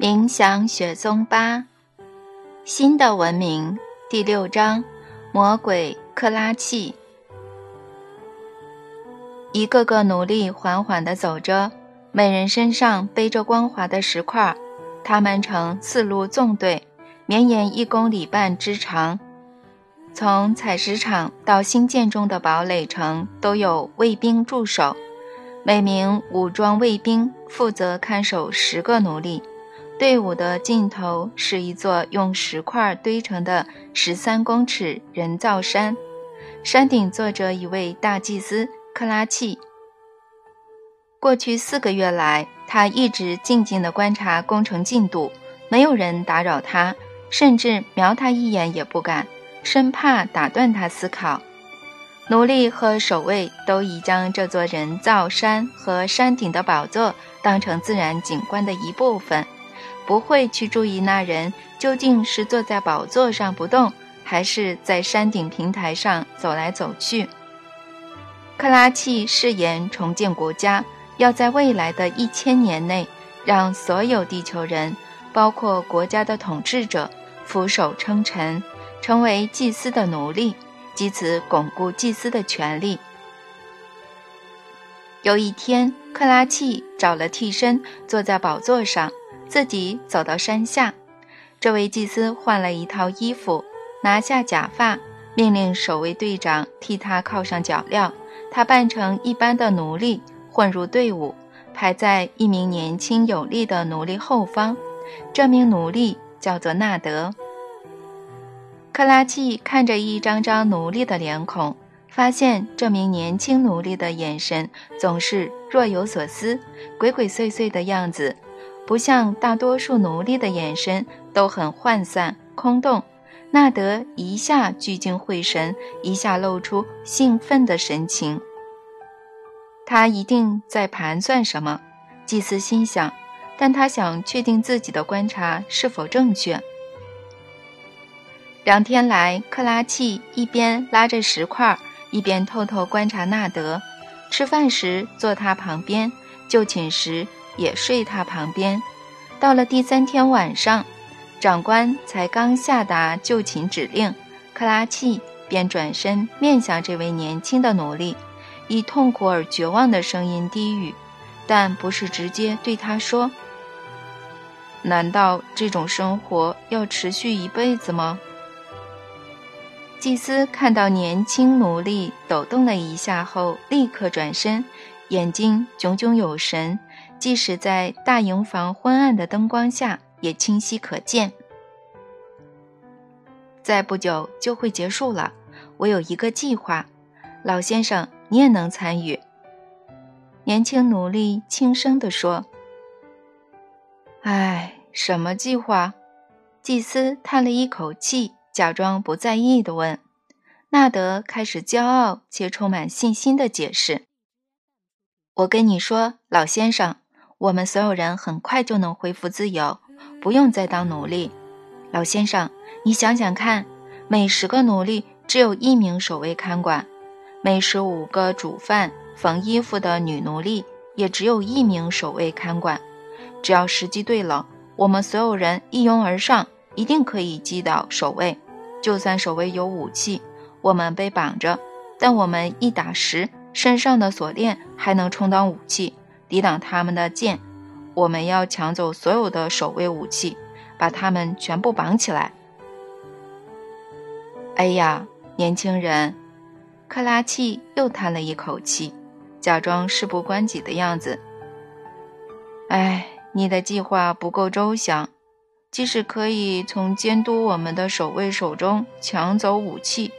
冥想雪松八，新的文明第六章：魔鬼克拉契。一个个奴隶缓缓地走着，每人身上背着光滑的石块，他们呈四路纵队，绵延一公里半之长。从采石场到新建中的堡垒城，都有卫兵驻守，每名武装卫兵负责看守十个奴隶。队伍的尽头是一座用石块堆成的十三公尺人造山，山顶坐着一位大祭司克拉契。过去四个月来，他一直静静地观察工程进度，没有人打扰他，甚至瞄他一眼也不敢，生怕打断他思考。奴隶和守卫都已将这座人造山和山顶的宝座当成自然景观的一部分。不会去注意那人究竟是坐在宝座上不动，还是在山顶平台上走来走去。克拉契誓言重建国家，要在未来的一千年内，让所有地球人，包括国家的统治者，俯首称臣，成为祭司的奴隶，以此巩固祭司的权利。有一天，克拉契找了替身，坐在宝座上。自己走到山下，这位祭司换了一套衣服，拿下假发，命令守卫队长替他铐上脚镣。他扮成一般的奴隶，混入队伍，排在一名年轻有力的奴隶后方。这名奴隶叫做纳德。克拉契看着一张张奴隶的脸孔，发现这名年轻奴隶的眼神总是若有所思、鬼鬼祟祟的样子。不像大多数奴隶的眼神都很涣散空洞，纳德一下聚精会神，一下露出兴奋的神情。他一定在盘算什么，祭司心想，但他想确定自己的观察是否正确。两天来，克拉契一边拉着石块，一边偷偷观察纳德。吃饭时坐他旁边，就寝时。也睡他旁边。到了第三天晚上，长官才刚下达就寝指令，克拉契便转身面向这位年轻的奴隶，以痛苦而绝望的声音低语，但不是直接对他说：“难道这种生活要持续一辈子吗？”祭司看到年轻奴隶抖动了一下后，立刻转身，眼睛炯炯有神。即使在大营房昏暗的灯光下，也清晰可见。再不久就会结束了。我有一个计划，老先生，你也能参与。”年轻奴隶轻声地说。“唉，什么计划？”祭司叹了一口气，假装不在意地问。纳德开始骄傲且充满信心地解释：“我跟你说，老先生。”我们所有人很快就能恢复自由，不用再当奴隶。老先生，你想想看，每十个奴隶只有一名守卫看管，每十五个煮饭、缝衣服的女奴隶也只有一名守卫看管。只要时机对了，我们所有人一拥而上，一定可以击倒守卫。就算守卫有武器，我们被绑着，但我们一打十，身上的锁链还能充当武器。抵挡他们的剑，我们要抢走所有的守卫武器，把他们全部绑起来。哎呀，年轻人，克拉契又叹了一口气，假装事不关己的样子。哎，你的计划不够周详。即使可以从监督我们的守卫手中抢走武器，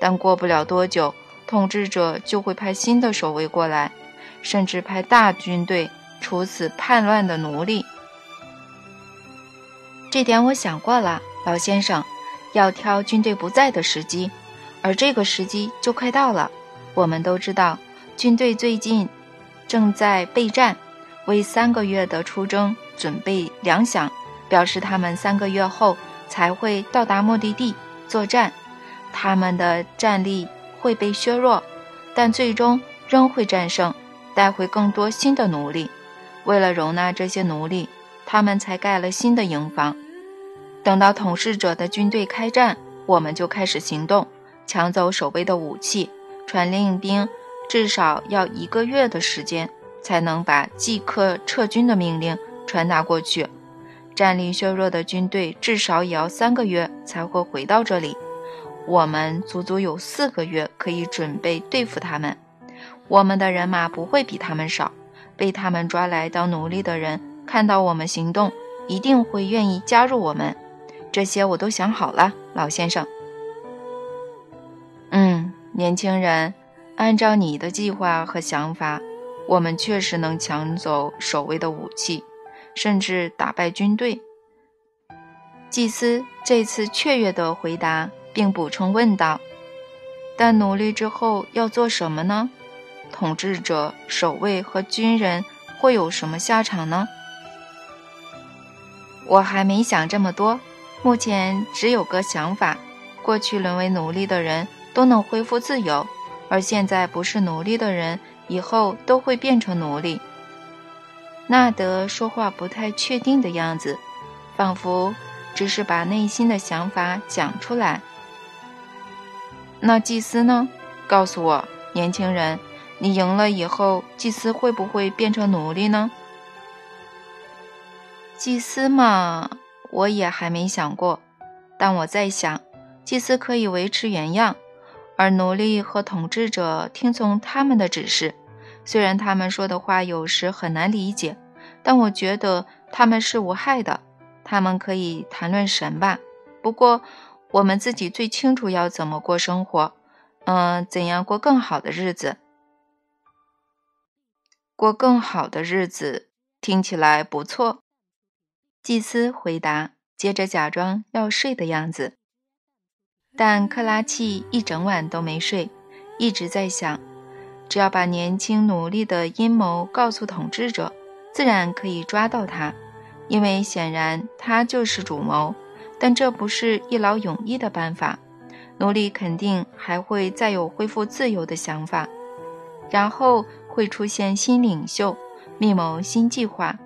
但过不了多久，统治者就会派新的守卫过来。甚至派大军队处死叛乱的奴隶。这点我想过了，老先生，要挑军队不在的时机，而这个时机就快到了。我们都知道，军队最近正在备战，为三个月的出征准备粮饷，表示他们三个月后才会到达目的地作战。他们的战力会被削弱，但最终仍会战胜。带回更多新的奴隶，为了容纳这些奴隶，他们才盖了新的营房。等到统治者的军队开战，我们就开始行动，抢走守卫的武器，传令兵，至少要一个月的时间才能把即刻撤军的命令传达过去。战力削弱的军队至少也要三个月才会回到这里。我们足足有四个月可以准备对付他们。我们的人马不会比他们少。被他们抓来当奴隶的人看到我们行动，一定会愿意加入我们。这些我都想好了，老先生。嗯，年轻人，按照你的计划和想法，我们确实能抢走守卫的武器，甚至打败军队。祭司这次雀跃地回答。并补充问道：“但奴隶之后要做什么呢？统治者、守卫和军人会有什么下场呢？”我还没想这么多，目前只有个想法：过去沦为奴隶的人都能恢复自由，而现在不是奴隶的人以后都会变成奴隶。纳德说话不太确定的样子，仿佛只是把内心的想法讲出来。那祭司呢？告诉我，年轻人，你赢了以后，祭司会不会变成奴隶呢？祭司嘛，我也还没想过。但我在想，祭司可以维持原样，而奴隶和统治者听从他们的指示。虽然他们说的话有时很难理解，但我觉得他们是无害的。他们可以谈论神吧。不过。我们自己最清楚要怎么过生活，嗯，怎样过更好的日子？过更好的日子听起来不错。祭司回答，接着假装要睡的样子。但克拉契一整晚都没睡，一直在想：只要把年轻奴隶的阴谋告诉统治者，自然可以抓到他，因为显然他就是主谋。但这不是一劳永逸的办法，奴隶肯定还会再有恢复自由的想法，然后会出现新领袖，密谋新计划。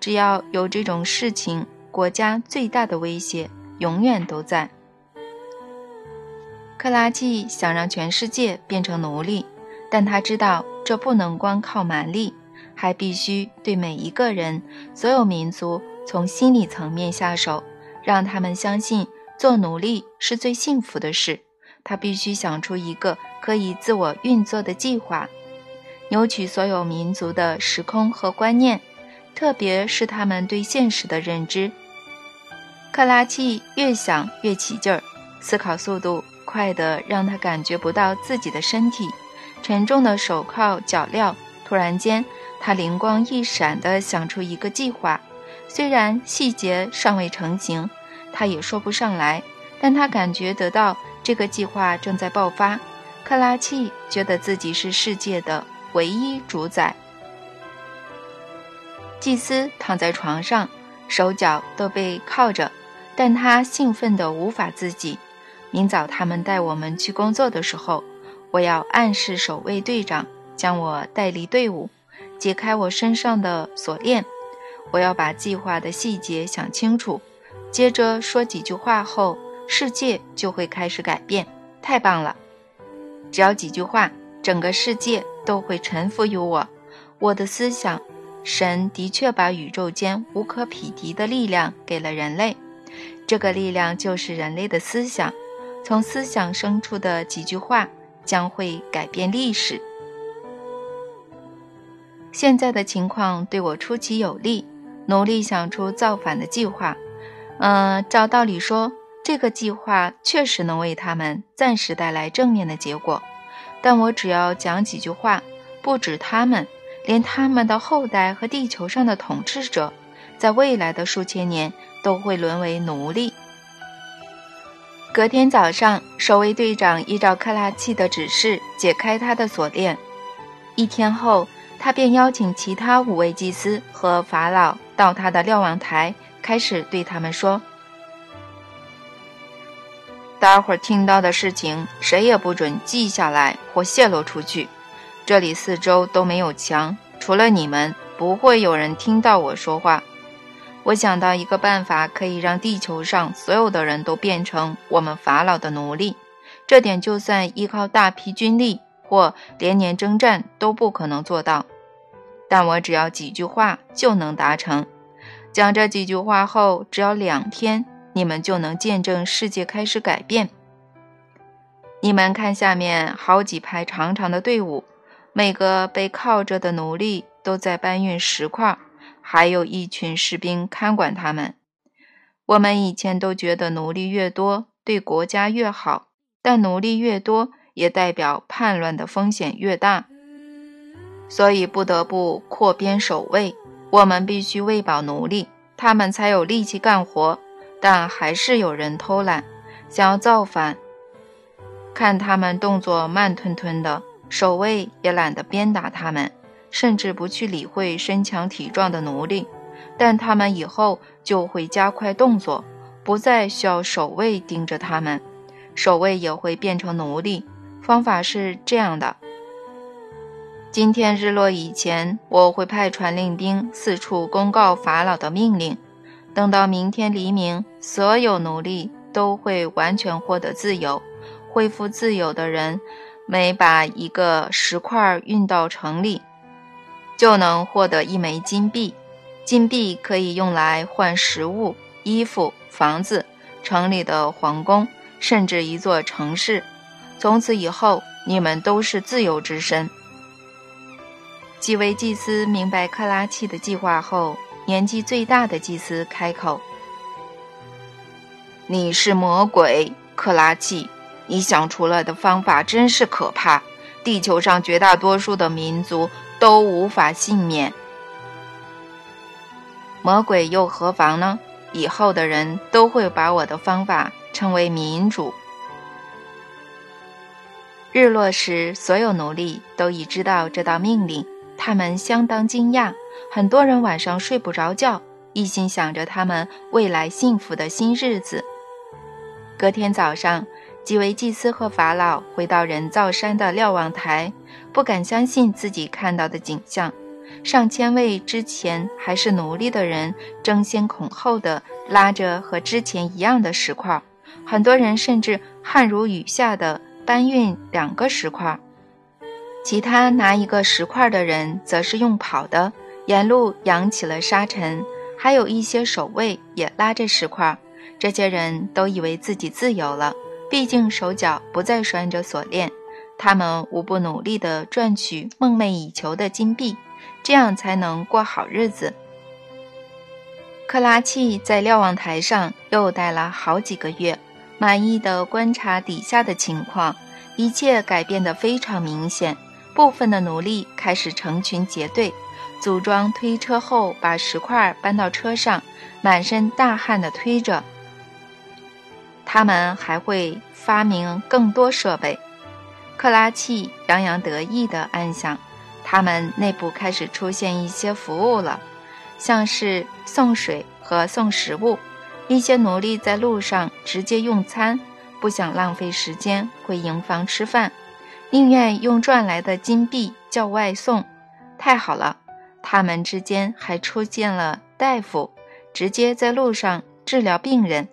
只要有这种事情，国家最大的威胁永远都在。克拉契想让全世界变成奴隶，但他知道这不能光靠蛮力，还必须对每一个人、所有民族从心理层面下手。让他们相信做奴隶是最幸福的事。他必须想出一个可以自我运作的计划，扭曲所有民族的时空和观念，特别是他们对现实的认知。克拉契越想越起劲儿，思考速度快得让他感觉不到自己的身体。沉重的手铐脚镣，突然间，他灵光一闪地想出一个计划。虽然细节尚未成型，他也说不上来，但他感觉得到这个计划正在爆发。克拉契觉得自己是世界的唯一主宰。祭司躺在床上，手脚都被铐着，但他兴奋得无法自己。明早他们带我们去工作的时候，我要暗示守卫队长将我带离队伍，解开我身上的锁链。我要把计划的细节想清楚，接着说几句话后，世界就会开始改变。太棒了！只要几句话，整个世界都会臣服于我。我的思想，神的确把宇宙间无可匹敌的力量给了人类，这个力量就是人类的思想。从思想生出的几句话将会改变历史。现在的情况对我出奇有利。努力想出造反的计划，嗯，照道理说，这个计划确实能为他们暂时带来正面的结果。但我只要讲几句话，不止他们，连他们的后代和地球上的统治者，在未来的数千年都会沦为奴隶。隔天早上，守卫队长依照克拉契的指示解开他的锁链。一天后。他便邀请其他五位祭司和法老到他的瞭望台，开始对他们说：“待会儿听到的事情，谁也不准记下来或泄露出去。这里四周都没有墙，除了你们，不会有人听到我说话。我想到一个办法，可以让地球上所有的人都变成我们法老的奴隶。这点就算依靠大批军力或连年征战都不可能做到。但我只要几句话就能达成。讲这几句话后，只要两天，你们就能见证世界开始改变。你们看，下面好几排长长的队伍，每个被铐着的奴隶都在搬运石块。还有一群士兵看管他们。我们以前都觉得奴隶越多对国家越好，但奴隶越多也代表叛乱的风险越大，所以不得不扩编守卫。我们必须喂饱奴隶，他们才有力气干活。但还是有人偷懒，想要造反。看他们动作慢吞吞的，守卫也懒得鞭打他们。甚至不去理会身强体壮的奴隶，但他们以后就会加快动作，不再需要守卫盯着他们，守卫也会变成奴隶。方法是这样的：今天日落以前，我会派传令兵四处公告法老的命令。等到明天黎明，所有奴隶都会完全获得自由。恢复自由的人，每把一个石块运到城里。就能获得一枚金币，金币可以用来换食物、衣服、房子、城里的皇宫，甚至一座城市。从此以后，你们都是自由之身。几位祭司明白克拉契的计划后，年纪最大的祭司开口：“你是魔鬼，克拉契！你想出来的方法真是可怕。地球上绝大多数的民族。”都无法幸免。魔鬼又何妨呢？以后的人都会把我的方法称为民主。日落时，所有奴隶都已知道这道命令，他们相当惊讶。很多人晚上睡不着觉，一心想着他们未来幸福的新日子。隔天早上。几位祭司和法老回到人造山的瞭望台，不敢相信自己看到的景象：上千位之前还是奴隶的人争先恐后地拉着和之前一样的石块，很多人甚至汗如雨下地搬运两个石块，其他拿一个石块的人则是用跑的，沿路扬起了沙尘。还有一些守卫也拉着石块，这些人都以为自己自由了。毕竟手脚不再拴着锁链，他们无不努力地赚取梦寐以求的金币，这样才能过好日子。克拉契在瞭望台上又待了好几个月，满意的观察底下的情况，一切改变得非常明显。部分的奴隶开始成群结队，组装推车后把石块搬到车上，满身大汗地推着。他们还会发明更多设备。克拉契洋洋得意地暗想：他们内部开始出现一些服务了，像是送水和送食物。一些奴隶在路上直接用餐，不想浪费时间回营房吃饭，宁愿用赚来的金币叫外送。太好了！他们之间还出现了大夫，直接在路上治疗病人。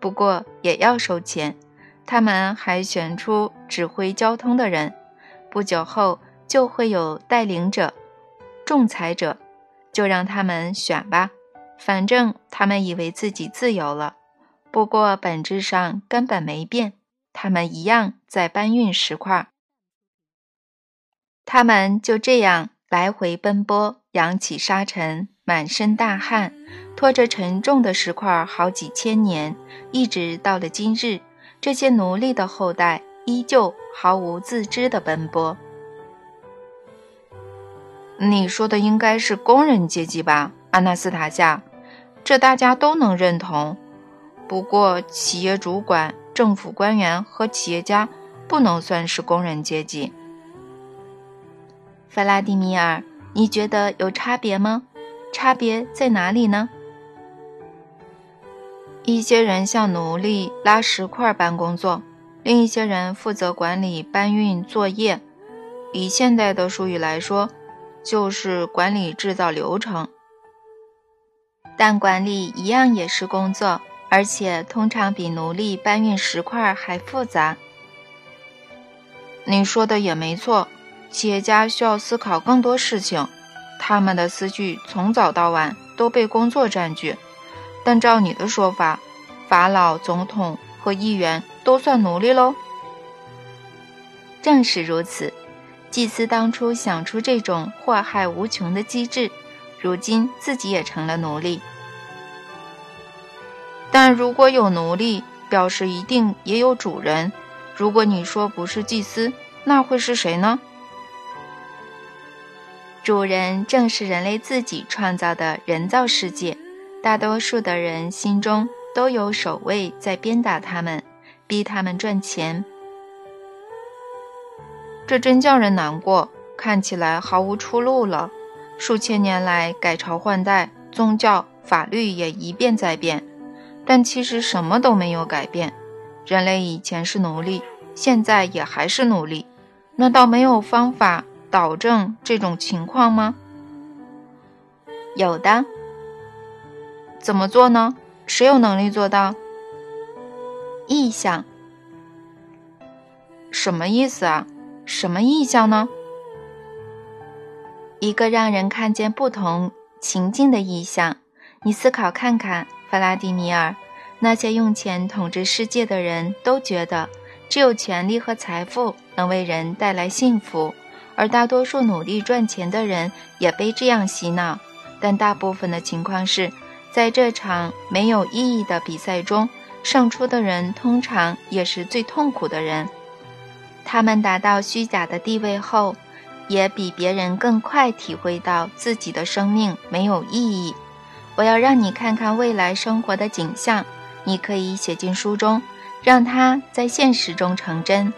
不过也要收钱，他们还选出指挥交通的人，不久后就会有带领者、仲裁者，就让他们选吧。反正他们以为自己自由了，不过本质上根本没变，他们一样在搬运石块。他们就这样来回奔波，扬起沙尘，满身大汗。拖着沉重的石块好几千年，一直到了今日，这些奴隶的后代依旧毫无自知的奔波。你说的应该是工人阶级吧，阿纳斯塔夏？这大家都能认同。不过，企业主管、政府官员和企业家不能算是工人阶级。弗拉迪米尔，你觉得有差别吗？差别在哪里呢？一些人像奴隶拉石块般工作，另一些人负责管理搬运作业。以现代的术语来说，就是管理制造流程。但管理一样也是工作，而且通常比奴隶搬运石块还复杂。你说的也没错，企业家需要思考更多事情，他们的思绪从早到晚都被工作占据。但照你的说法，法老、总统和议员都算奴隶喽？正是如此，祭司当初想出这种祸害无穷的机制。如今自己也成了奴隶，但如果有奴隶，表示一定也有主人。如果你说不是祭司，那会是谁呢？主人正是人类自己创造的人造世界，大多数的人心中都有守卫在鞭打他们，逼他们赚钱。这真叫人难过，看起来毫无出路了。数千年来改朝换代，宗教、法律也一变再变，但其实什么都没有改变。人类以前是奴隶，现在也还是奴隶。难道没有方法导正这种情况吗？有的。怎么做呢？谁有能力做到？意象。什么意思啊？什么意象呢？一个让人看见不同情境的意象，你思考看看，弗拉迪米尔。那些用钱统治世界的人都觉得，只有权力和财富能为人带来幸福，而大多数努力赚钱的人也被这样洗脑。但大部分的情况是，在这场没有意义的比赛中，胜出的人通常也是最痛苦的人。他们达到虚假的地位后。也比别人更快体会到自己的生命没有意义。我要让你看看未来生活的景象，你可以写进书中，让它在现实中成真。